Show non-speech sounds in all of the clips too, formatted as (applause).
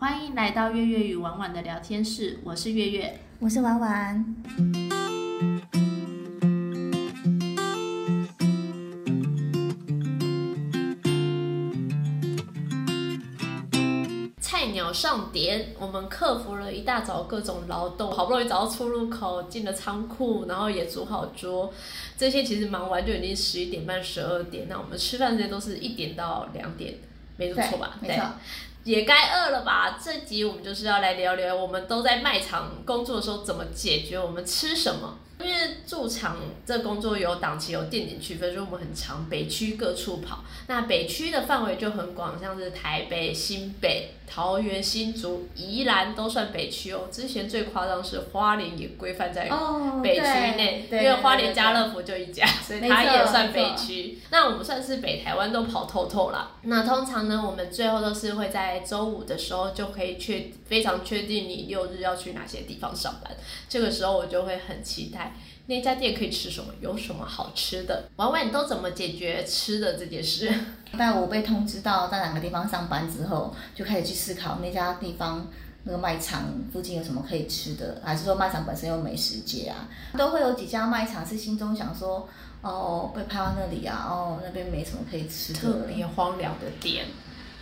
欢迎来到月月与婉婉的聊天室，我是月月。我是婉婉。菜鸟上点，我们克服了一大早各种劳动，好不容易找到出入口，进了仓库，然后也煮好桌。这些其实忙完就已经十一点半、十二点，那我们吃饭时间都是一点到两点，没错吧？没错。也该饿了吧？这集我们就是要来聊聊，我们都在卖场工作的时候怎么解决我们吃什么。因为驻场这工作有档期、有定点区分，所以我们很长北区各处跑。那北区的范围就很广，像是台北、新北、桃园、新竹、宜兰都算北区哦。之前最夸张是花莲也规范在北区内，因为花莲家乐福就一家，(laughs) 所以它也算北区。那我们算是北台湾都跑透透了。那通常呢，我们最后都是会在周五的时候就可以确非常确定你六日要去哪些地方上班。这个时候我就会很期待。那家店可以吃什么？有什么好吃的？婉婉，你都怎么解决吃的这件事？(laughs) 在我被通知到在哪个地方上班之后，就开始去思考那家地方那个卖场附近有什么可以吃的，还是说卖场本身有美食街啊？都会有几家卖场是心中想说，哦，被拍到那里啊，哦，那边没什么可以吃的，特别荒凉的店，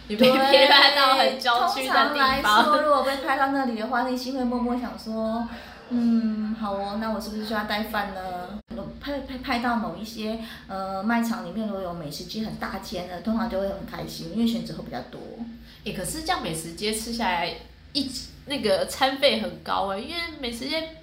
你被拍到很郊区的地方。通常来说，如果被拍到那里的话，内心会默默想说。嗯，好哦，那我是不是需要带饭呢？拍拍拍到某一些呃卖场里面，如果有美食街很大间的，通常就会很开心，因为选择会比较多。哎，可是这样美食街吃下来一那个餐费很高哎，因为美食街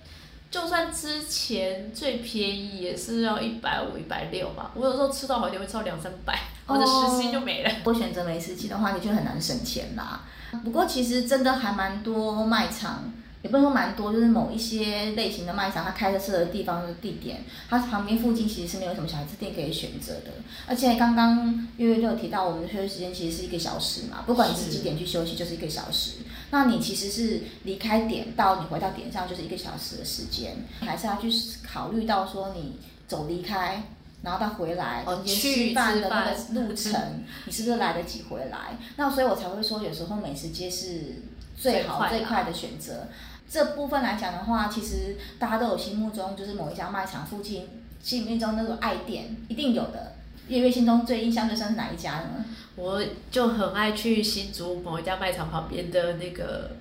就算之前最便宜也是要一百五、一百六吧。我有时候吃到好点会超两三百，我的时薪就没了。我选择美食街的话，你就很难省钱啦。不过其实真的还蛮多卖场。也不能说蛮多，就是某一些类型的卖场，它开设的地方的地点，它旁边附近其实是没有什么小孩子店可以选择的。而且刚刚月月就有提到，我们的休息时间其实是一个小时嘛，不管你是几点去休息，就是一个小时。那你其实是离开点到你回到点上就是一个小时的时间，你还是要去考虑到说你走离开，然后到回来哦、去吃饭的那个路程，(laughs) 你是不是来得及回来？那所以我才会说，有时候美食街是最好最快的选择。这部分来讲的话，其实大家都有心目中就是某一家卖场附近心里面中那种爱店，一定有的。月月心中最印象最深是哪一家呢？我就很爱去新竹某一家卖场旁边的那个，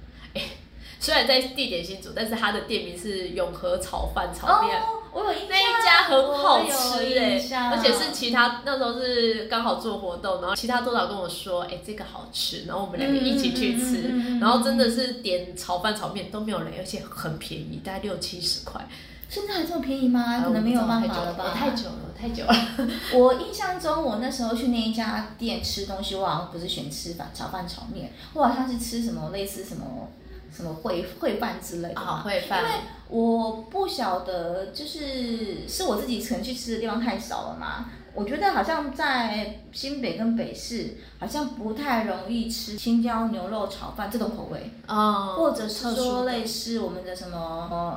虽然在地点新竹，但是它的店名是永和炒饭炒面。我有印象，那一家很好吃哎，而且是其他那时候是刚好做活动，然后其他多少跟我说，哎，这个好吃，然后我们两个一起去吃，然后真的是点炒饭炒面都没有雷，而且很便宜，大概六七十块。现在还这么便宜吗？可能没有办法了吧？太久了，太久了。(laughs) 我印象中，我那时候去那一家店吃东西，我好像不是选吃饭炒饭炒面，我好像是吃什么类似什么。什么烩烩饭之类的啊，烩饭。因为我不晓得，就是是我自己可能去吃的地方太少了嘛。我觉得好像在新北跟北市，好像不太容易吃青椒牛肉炒饭这种口味哦，或者是说类似我们的什么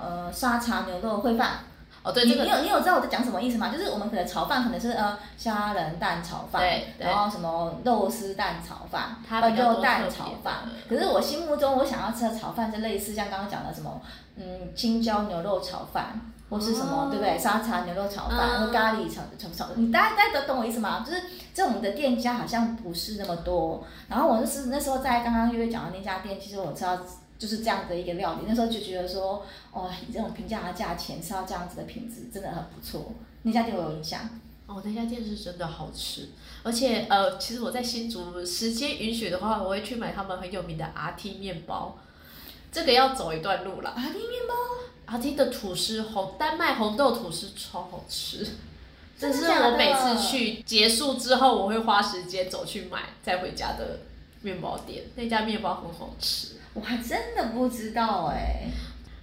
呃沙茶牛肉烩饭。哦，对，这个你有你有知道我在讲什么意思吗？就是我们可能炒饭可能是呃虾仁蛋炒饭，然后什么肉丝蛋炒饭，呃肉蛋炒饭。可是我心目中我想要吃的炒饭是类似像刚刚讲的什么嗯青椒牛肉炒饭，或是什么对不对？沙茶牛肉炒饭，或咖喱炒炒炒，你大家大家都懂我意思吗？就是这种的店家好像不是那么多。然后我就是那时候在刚刚月月讲的那家店，其实我知道。就是这样的一个料理，那时候就觉得说，哦，以这种平价的价钱吃到这样子的品质，真的很不错。那家店我有印象。哦，那家店是真的好吃，而且呃，其实我在新竹时间允许的话，我会去买他们很有名的 RT 面包。这个要走一段路了。RT 面包，RT 的吐司红丹麦红豆吐司超好吃。这是我每次去结束之后，我会花时间走去买再回家的面包店。那家面包很好吃。我还真的不知道哎。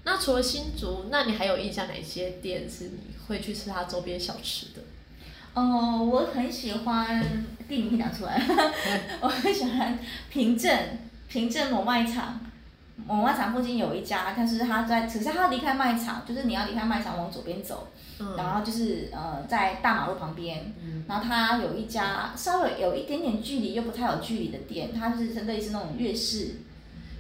那除了新竹，那你还有印象哪些店是你会去吃它周边小吃的？哦，我很喜欢，地名讲出来，(laughs) 我很喜欢平镇，平镇某卖场，某卖场附近有一家，但是他在，可是他离开卖场，就是你要离开卖场往左边走，然后就是呃在大马路旁边，然后他有一家稍微有一点点距离又不太有距离的店，它是类似那种粤式。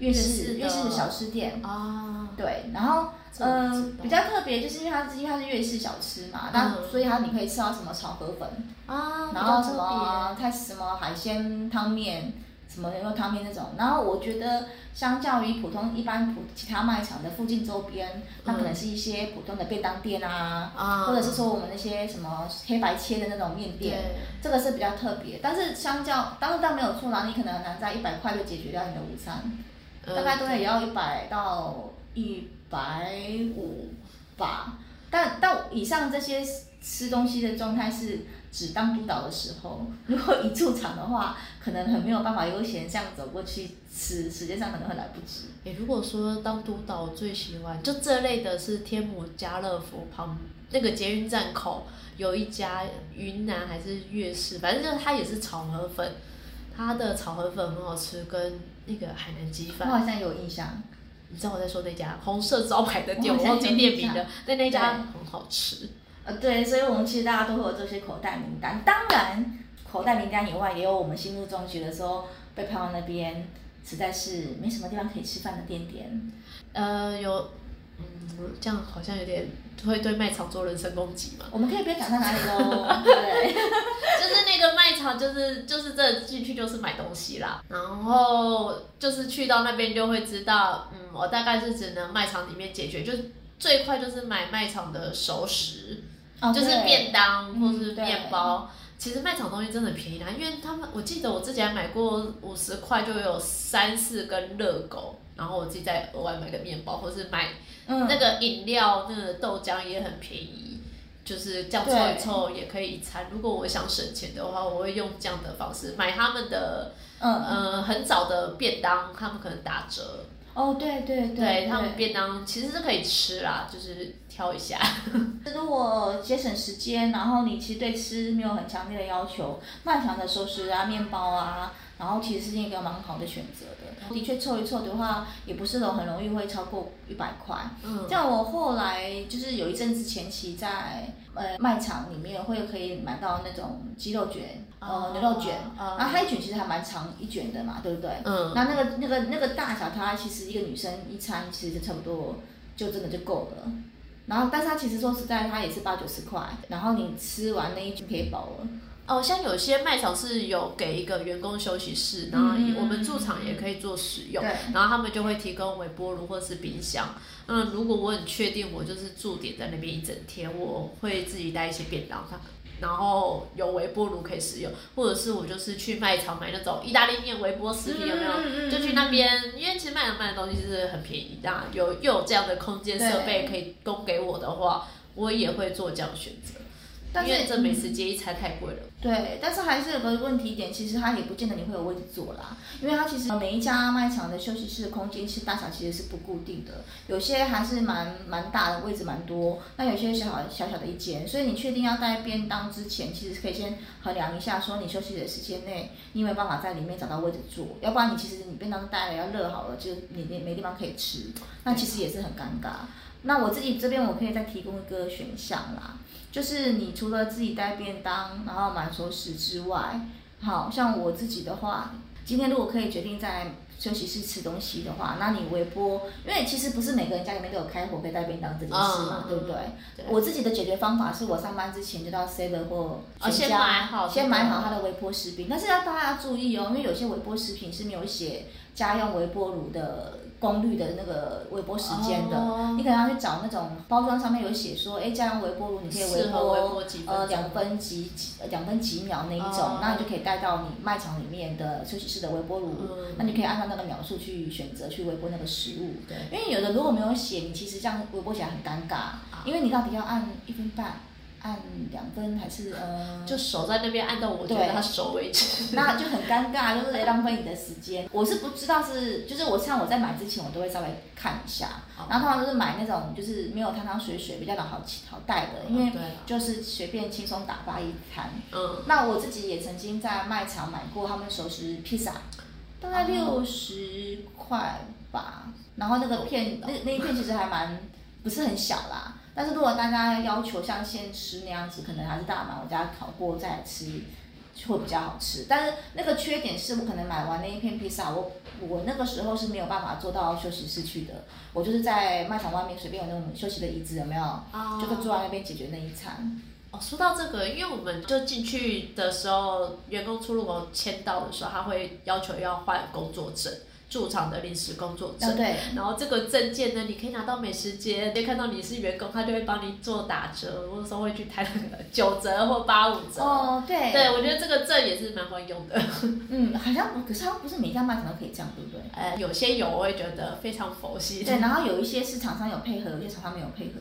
粤式粤式的小吃店。啊，对，然后嗯呃比较特别，就是因为它是因为它是粤式小吃嘛，那、嗯所以它你可以吃到什么炒河粉，啊，然后什么它什么海鲜汤面，什么牛肉汤面那种。然后我觉得相较于普通一般普其他卖场的附近周边，那可能是一些普通的便当店啊，或者是说我们那些什么黑白切的那种面店。对，这个是比较特别，但是相较，当然但没有错啦，你可能很难在一百块就解决掉你的午餐，嗯大概都也要一百到一百五吧。但但以上这些吃东西的状态是只当督导的时候，如果一驻场的话，可能很没有办法悠闲这样走过去吃，时间上可能会来不及。诶，如果说当督导，最喜欢就这类的是天母家乐福旁那个捷运站口有一家云南还是粤式，反正就是它也是炒河粉，它的炒河粉很好吃，跟那个海南鸡饭。我好像有印象，你知道我在说那家红色招牌的店，我忘记店名了，但那家很好吃。呃，对，所以我们其实大家都会有这些口袋名单。当然，口袋名单以外，也有我们心目中觉得说被派往那边实在是没什么地方可以吃饭的店点。呃，有，嗯，这样好像有点会对卖场做人身攻击嘛。我们可以不要讲到哪里喽，(laughs) 对？(laughs) 就是那个卖场，就是就是这进去就是买东西啦，然后就是去到那边就会知道，嗯，我大概是只能卖场里面解决，就最快就是买卖场的熟食，哦就是便当或是面包。其实卖场东西真的便宜啦，因为他们我记得我之前买过五十块就有三四根热狗，然后我自己再额外买个面包，或是买嗯，那个饮料，那个豆浆也很便宜，就是这样凑一凑也可以一餐。如果我想省钱的话，我会用这样的方式买他们的嗯，呃很早的便当，他们可能打折，哦，对对对他们便当其实是可以吃啦，就是挑一下。(laughs) 如果节省时间，然后你其实对吃没有很强烈的要求，漫长的收拾啊、面包啊，然后其实是一个蛮好的选择的。的确凑一凑的话，也不是那种很容易会超过一百块。嗯，像我后来就是有一阵子前期在呃卖场里面会可以买到那种鸡肉卷，呃牛肉卷，啊然后它一卷其实还蛮长一卷的嘛，对不对？嗯，那那个那个那个大小，它其实一个女生一餐其实就差不多就真的就够了。然后，但是它其实说实在，它也是八九十块，然后你吃完那一卷可以饱了。哦，像有些卖场是有给一个员工休息室，然后嗯我们驻场也可以做使用，对。然后他们就会提供微波炉或是冰箱。嗯，如果我很确定我就是驻点在那边一整天，我会自己带一些便当上，然后有微波炉可以使用，或者是我就是去卖场买那种意大利面微波食品，有没有？嗯就去那边，因为其实卖场卖的东西是很便宜，那有又有这样的空间设备可以供给我的话，我也会做这样选择，但是因为这美食街一餐太贵了。对，但是还是有个问题点，其实它也不见得你会有位置坐啦，因为它其实每一家卖场的休息室的空间其实大小其实是不固定的，有些还是蛮蛮大的，位置蛮多，那有些小小小小的一间，所以你确定要带便当之前，其实可以先衡量一下，说你休息的时间内，你有没有办法在里面找到位置坐，要不然你其实你便当带了要热好了，就你你没地方可以吃，那其实也是很尴尬。那我自己这边我可以再提供一个选项啦，就是你除了自己带便当，然后买熟食之外，好像我自己的话，今天如果可以决定在休息室吃东西的话，那你微波，因为其实不是每个人家里面都有开火可以带便当这件事嘛，嗯对不对？对我自己的解决方法是我上班之前就到 Seven 或哦全先家、买好先买好这个它的微波食品，但是要大家要注意哦，因为有些微波食品是没有写家用微波炉的功率的那个微波时间的，哦。你可能要去找那种包装上面有写说，哎，家用微波炉你可以微适合微波波几分呃两分几几呃两分几秒那一种，哦。那你就可以带到你卖场里面的休息室的微波炉，嗯。那你可以按照那个秒数去选择去微波那个食物。对，因为有的如果没有写，你其实这样微波起来很尴尬，因为你到底要按一分半，按两分还是呃，就守在那边按到我觉得它熟为止。(laughs) 那就很尴尬，就是浪费你的时间。我是不知道是，就是我像我在买之前，我都会稍微看一下，哦然后通常都是买那种就是没有汤汤水水，比较的好好带的，因为就是随便轻松打发一餐。嗯，那我自己也曾经在卖场买过他们熟食披萨，大概六十块吧。然后那个片，那那一片其实还蛮不是很小啦。但是如果大家要求像现吃那样子，可能还是大买我家烤过再来吃，会比较好吃。但是那个缺点是我可能买完那一片披萨，我我那个时候是没有办法坐到休息室去的，我就是在卖场外面随便有那种休息的椅子，有没有？啊就坐在那边解决那一餐。哦，说到这个，因为我们就进去的时候，员工出入口签到的时候，他会要求要换工作证，驻场的临时工作哦，证。对，然后这个证件呢，你可以拿到美食街，可以看到你是员工，他就会帮你做打折，或者说会去谈那个九折或八五折。哦，对，对，我觉得这个证也是蛮管用的。嗯，好像，可是它不是每家卖场都可以这样，对不对？呃，有些有，我会觉得非常佛系。对，然后有一些是厂商有配合，有些厂商没有配合。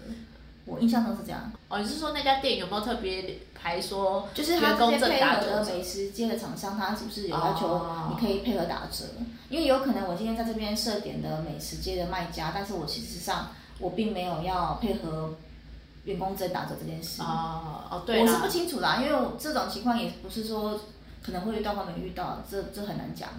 我印象中是这样，哦，你是说那家店有没有特别排说就是他员工这些配合的美食街的厂商，他是不是有要求哦你可以配合打折？因为有可能我今天在这边设点的美食街的卖家，但是我其实上我并没有要配合员工证打折这件事。哦哦，对我是不清楚啦，因为我这种情况也不是说可能会遇到或没遇到，这这很难讲。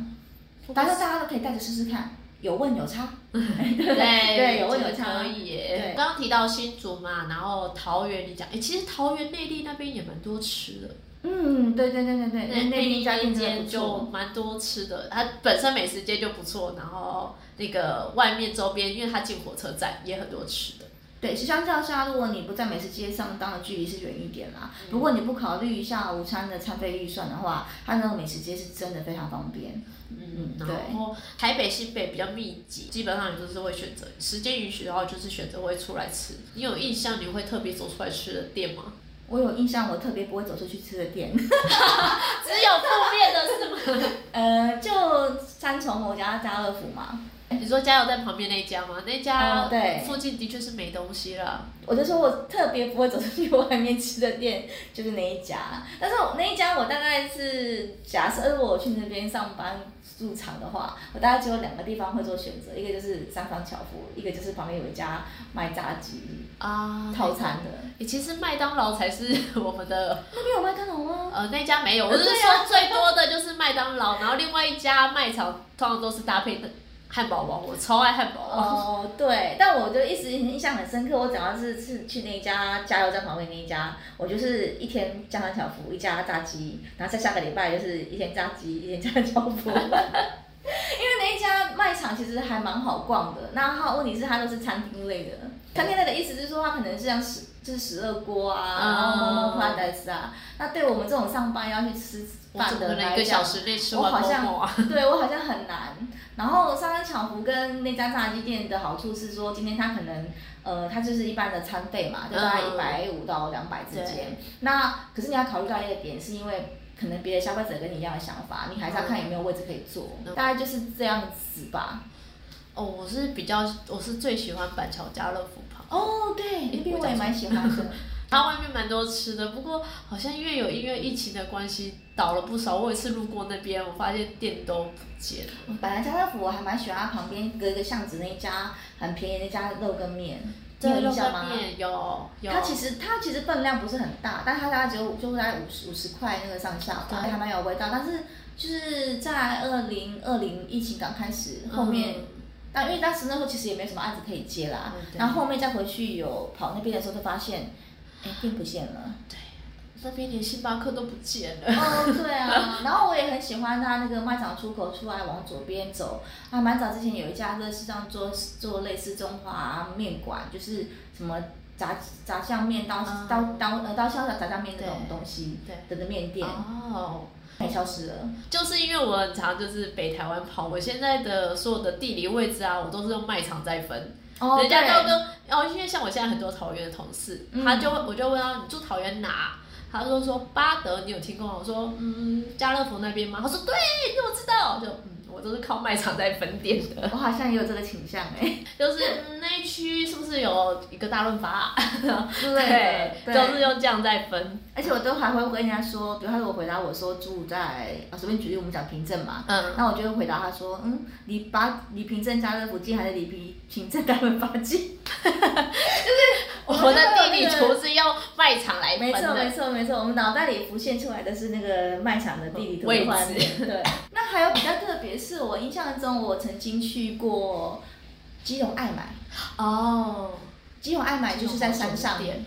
但是大家都可以带着试试看，有问有差。(laughs) 对对有问有这个差可以耶。对刚刚提到新竹嘛，然后桃园你讲，哎，其实桃园内地那边也蛮多吃的，嗯，对对对对对，内内地那店真的间就。蛮多吃的，它本身美食街就不错，然后那个外面周边，因为它进火车站也很多吃的。对，是相较下，如果你不在美食街上，当然距离是远一点啦。嗯如果你不考虑一下午餐的餐费预算的话，它那个美食街是真的非常方便。嗯，对然后台北、新北比较密集，基本上你就是会选择时间允许的话，就是选择会出来吃。你有印象你会特别走出来吃的店吗？我有印象，我特别不会走出去吃的店，(laughs) 只有负面的是吗？呃，就三重我家家乐福嘛。你说加油站旁边那一家吗？那家哦对附近的确是没东西了。我就说我特别不会走出去外面吃的店，(laughs) 就是那一家。但是我那一家我大概是假设，如果我去那边上班驻场的话，我大概只有两个地方会做选择，一个就是三方巧福，一个就是旁边有一家卖炸鸡啊套餐的。欸其实麦当劳才是 (laughs) 我们的，那边有麦当劳吗？呃，那家没有。我是说最多的就是麦当劳，然后另外一家卖场通常都是搭配的汉堡王，我超爱汉堡王。哦，对，但我就一直印象很深刻。我只要是是去那一家加油站旁边那一家，我就是一天加三巧福，一家炸鸡，然后在下个礼拜就是一天炸鸡，一天加巧福。(laughs) 因为那一家卖场其实还蛮好逛的，那它问题是它都是餐厅类的。餐厅类的意思就是说，它可能是像十就是十二锅啊，然后某某 p a d 啊。那对我们这种上班要去吃饭的来讲我好像？(laughs) 对我好像很难。然后三三巧福跟那家炸鸡店的好处是说，今天它可能呃，它就是一般的餐费嘛，就大概一嗯百五到两百之对间。那可是你要考虑到一个点，是因为可能别的消费者跟你一样的想法，你还是要看有没有位置可以坐，嗯大概就是这样子吧。哦，我是比较，我是最喜欢板桥家乐福旁。哦，对，那边我也蛮喜欢的。(laughs) 它外面蛮多吃的，不过好像因为有因为疫情的关系倒了不少。我有一次路过那边，我发现店都不见了。本来家乐福我还蛮喜欢它旁边隔一个巷子那一家很便宜那家肉羹面，你有印象吗？有有。它其实它其实分量不是很大，但它大概只有就在五十五十块那个上下吧，对还蛮有味道。但是就是在二零二零疫情刚开始后面，嗯但因为当时那时候其实也没什么案子可以接啦，然后后面再回去有跑那边的时候，就发现，哎，店不见了。对那边连星巴克都不见了。哦，(laughs) 对啊，然后我也很喜欢它那个卖场出口出来往左边走，啊蛮早之前有一家乐事上做做类似中华面馆，就是什么炸炸酱面、刀嗯刀刀呃刀削的炸酱面这种东西对的的面店，哦，也消失了。就是因为我很常就是北台湾跑，我现在的所有的地理位置啊，我都是用卖场在分。哦，人家都对跟哦，因为像我现在很多桃园的同事，嗯他就会我就问他你住桃园哪？他就说巴德，你有听过吗？我说嗯，家乐福那边吗？他说对，你怎么知道？我就嗯，我都是靠卖场在分店的，我好像也有这个倾向哎，(laughs) 就是嗯那一区是不是有一个大润发？(laughs) 之类的，都是用这样在分。而且我都还会跟人家说，比如他如果回答我说住在啊，随便举例，我们讲平镇嘛，嗯，那我就会回答他说，嗯，离八离平镇家乐福近还是离平平镇大润发近？(laughs) (laughs) 我们的地理图是用卖场来分没错，没。错，没错。我们脑袋里浮现出来的是那个卖场的地理图位置的画面。对。(laughs) 那还有比较特别，是我印象中我曾经去过基隆爱买。哦，基隆爱买就是在山上，店。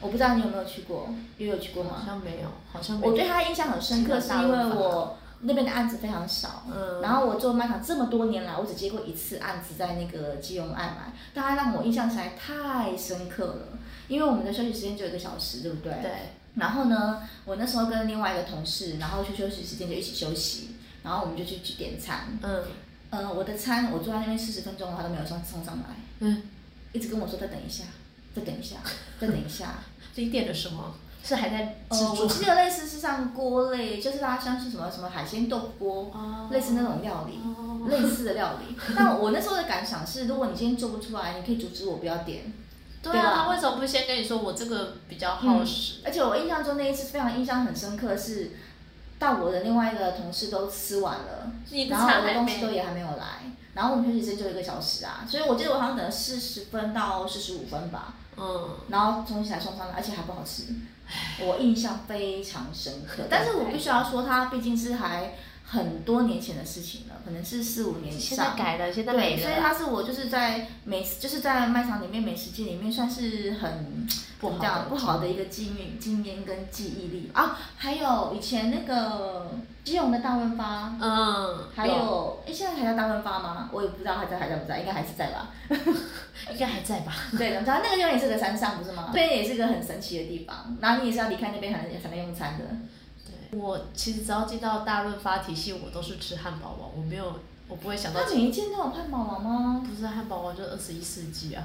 我不知道你有没有去过，也有去过吗好？像没有，好像没有。我对它印象很深刻，是因为我那边的案子非常少。嗯，然后我做卖场这么多年来，我只接过一次案子，在那个基隆爱买，但它让我印象起来太深刻了，因为我们的休息时间只有一个小时，对不对？对，然后呢，我那时候跟另外一个同事，然后去休息时间就一起休息，然后我们就去去点餐。嗯呃，我的餐我坐在那边四十分钟，他都没有送送上来，嗯，一直跟我说再等一下，再等一下，再等一下。(laughs) 所以点了什么？是还在呃，制作？我记得类似是像锅类，就是大家像是什么什么海鲜豆腐锅，哦类似那种料理。哦类似的料理，(laughs) 但我那时候的感想是，如果你今天做不出来，你可以阻止我不要点。对啊，他为什么不先跟你说我这个比较耗时？而且我印象中那一次非常印象很深刻是，到我的另外一个同事都吃完了，然后我的。东西都也还没有来，然后我们休息时间就一个小时啊，所以我记得我好像等了四十分到四十五分吧，嗯，然后东西才送上来，而且还不好吃，我印象非常深刻。但是我必须要说，它毕竟是还很多年前的事情了，可能是四五年以现在上。改了，现在对，没了。所以它是我就是在美就是在卖场里面美食界里面算是很不好不好的一个经验经验跟记忆力啊。还有以前那个基隆的大润发，嗯，还有哎现在还在大润发吗？我也不知道还在还在不在，应该还是在吧。(laughs) 应该还在吧？对，然后那个地方也是个山上不是吗？那边也是个很神奇的地方，然后你也是要离开那边才能才能用餐的。对，我其实只要进到大润发体系，我都是吃汉堡王，我没有，我不会想到那每一间都有汉堡王吗？不是汉堡王，就二十一世纪啊。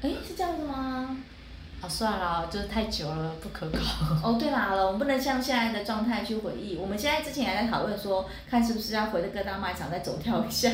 哎，是这样子吗？(laughs) 啊，算了，就是太久了，不可靠。哦，对啦，好了，我们不能像现在的状态去回忆。我们现在之前还在讨论说，看是不是要回到各大卖场再走跳一下。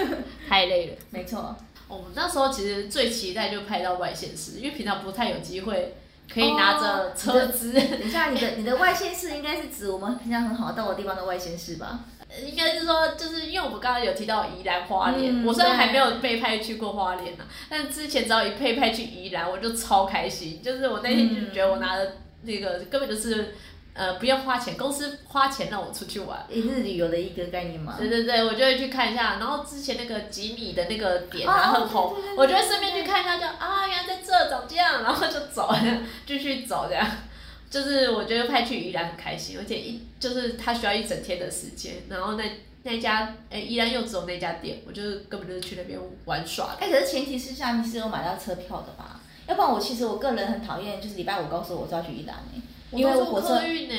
(laughs) 太累了。没错，我们那时候其实最期待就拍到外县市，因为平常不太有机会可以拿着车资。等一下，你的你的外县市应该是指我们平常很好到的地方的外县市吧？应该是说，就是因为我们刚刚有提到宜兰花莲，嗯我虽然还没有被派去过花莲呢、但之前只要一被派去宜兰，我就超开心。就是我那天就觉得我拿的那个根本就是呃不用花钱，公司花钱让我出去玩。也是旅游的一个概念吗？对对对，我就会去看一下。然后之前那个吉米的那个点哦啊很红我就会顺便去看一下就，啊然后就走，继续走这样。就是我觉得派去宜兰很开心，而且一就是他需要一整天的时间，然后那那家诶宜兰又只有那家店，我就是根本就是去那边玩耍的。哎，可是前提是下你是有买到车票的吧？要不然我其实我个人很讨厌，就是礼拜五告诉我是要去宜兰诶、因为我火车坐客运呢，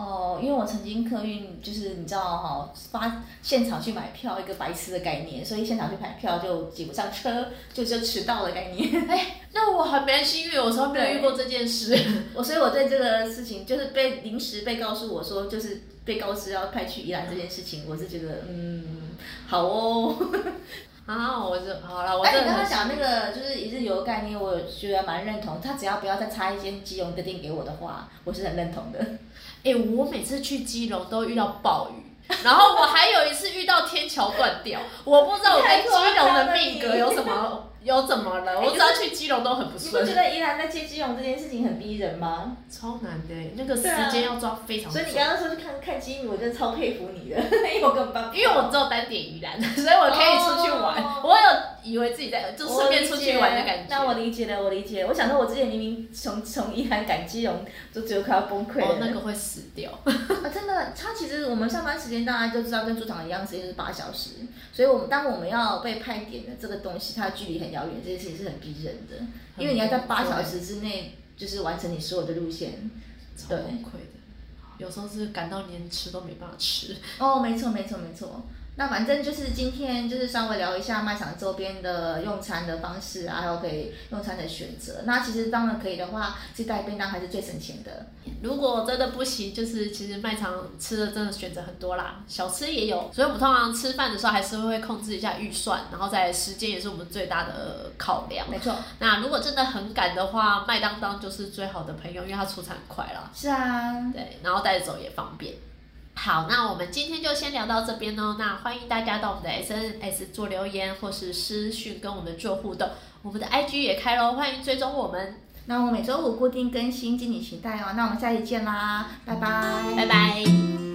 哦，因为我曾经客运就是你知道哈、发现场去买票一个白痴的概念，所以现场去买票就挤不上车，就就迟到的概念。(laughs) 哎那我还蛮幸运，我从来没有遇过这件事。我所以我对这个事情就是被临时被告诉我说就是被告知要派去宜兰这件事情，我是觉得嗯好哦。(laughs) 啊，我是好了，我哎，真的很你刚刚讲那个就是一日游概念，我有觉得蛮认同。他只要不要再插一间基隆的店给我的话，我是很认同的。哎、我每次去基隆都遇到暴雨，然后我还有一次遇到天桥断掉，我不知道我跟基隆的命格有什么有怎么了，我只要去基隆都很不你不觉，得宜兰在接基隆这件事情很逼人吗？超难的，那个时间要抓非常准。所以你刚刚说去看看基米，我真的超佩服你的，因为我根本办不到因为我只有单点宜兰，(laughs) 所以我可以出去玩。哦我有以为自己在就顺便出去玩的感觉。那我理解了，我理解了。我想说，我之前明明从从宜兰赶基隆，就只有快要崩溃了。哦，那个会死掉。(laughs) 啊，真的，他其实我们上班时间大家就知道，跟猪场一样，时间是八小时。所以，我们当我们要被派点的这个东西，它距离很遥远，这件事情是很逼人的，因为你要在八小时之内，就是完成你所有的路线。超崩溃的，有时候是赶到连吃都没办法吃。哦，没错，没错，没错。那反正就是今天就是稍微聊一下卖场周边的用餐的方式啊，还有可以用餐的选择。那其实当然可以的话，自己带便当还是最省钱的。如果真的不行，就是其实卖场吃的真的选择很多啦，小吃也有，所以我们通常吃饭的时候还是会控制一下预算，然后在时间也是我们最大的考量。没错，那如果真的很赶的话，麦当当就是最好的朋友，因为它出餐快啦。是啊，对，然后带着走也方便。好，那我们今天就先聊到这边哦。那欢迎大家到我们的 SNS 做留言或是私讯跟我们做互动，我们的 IG 也开喽，欢迎追踪我们，那我们每周五固定更新，敬请期待哦。那我们下期见啦，拜拜，拜拜。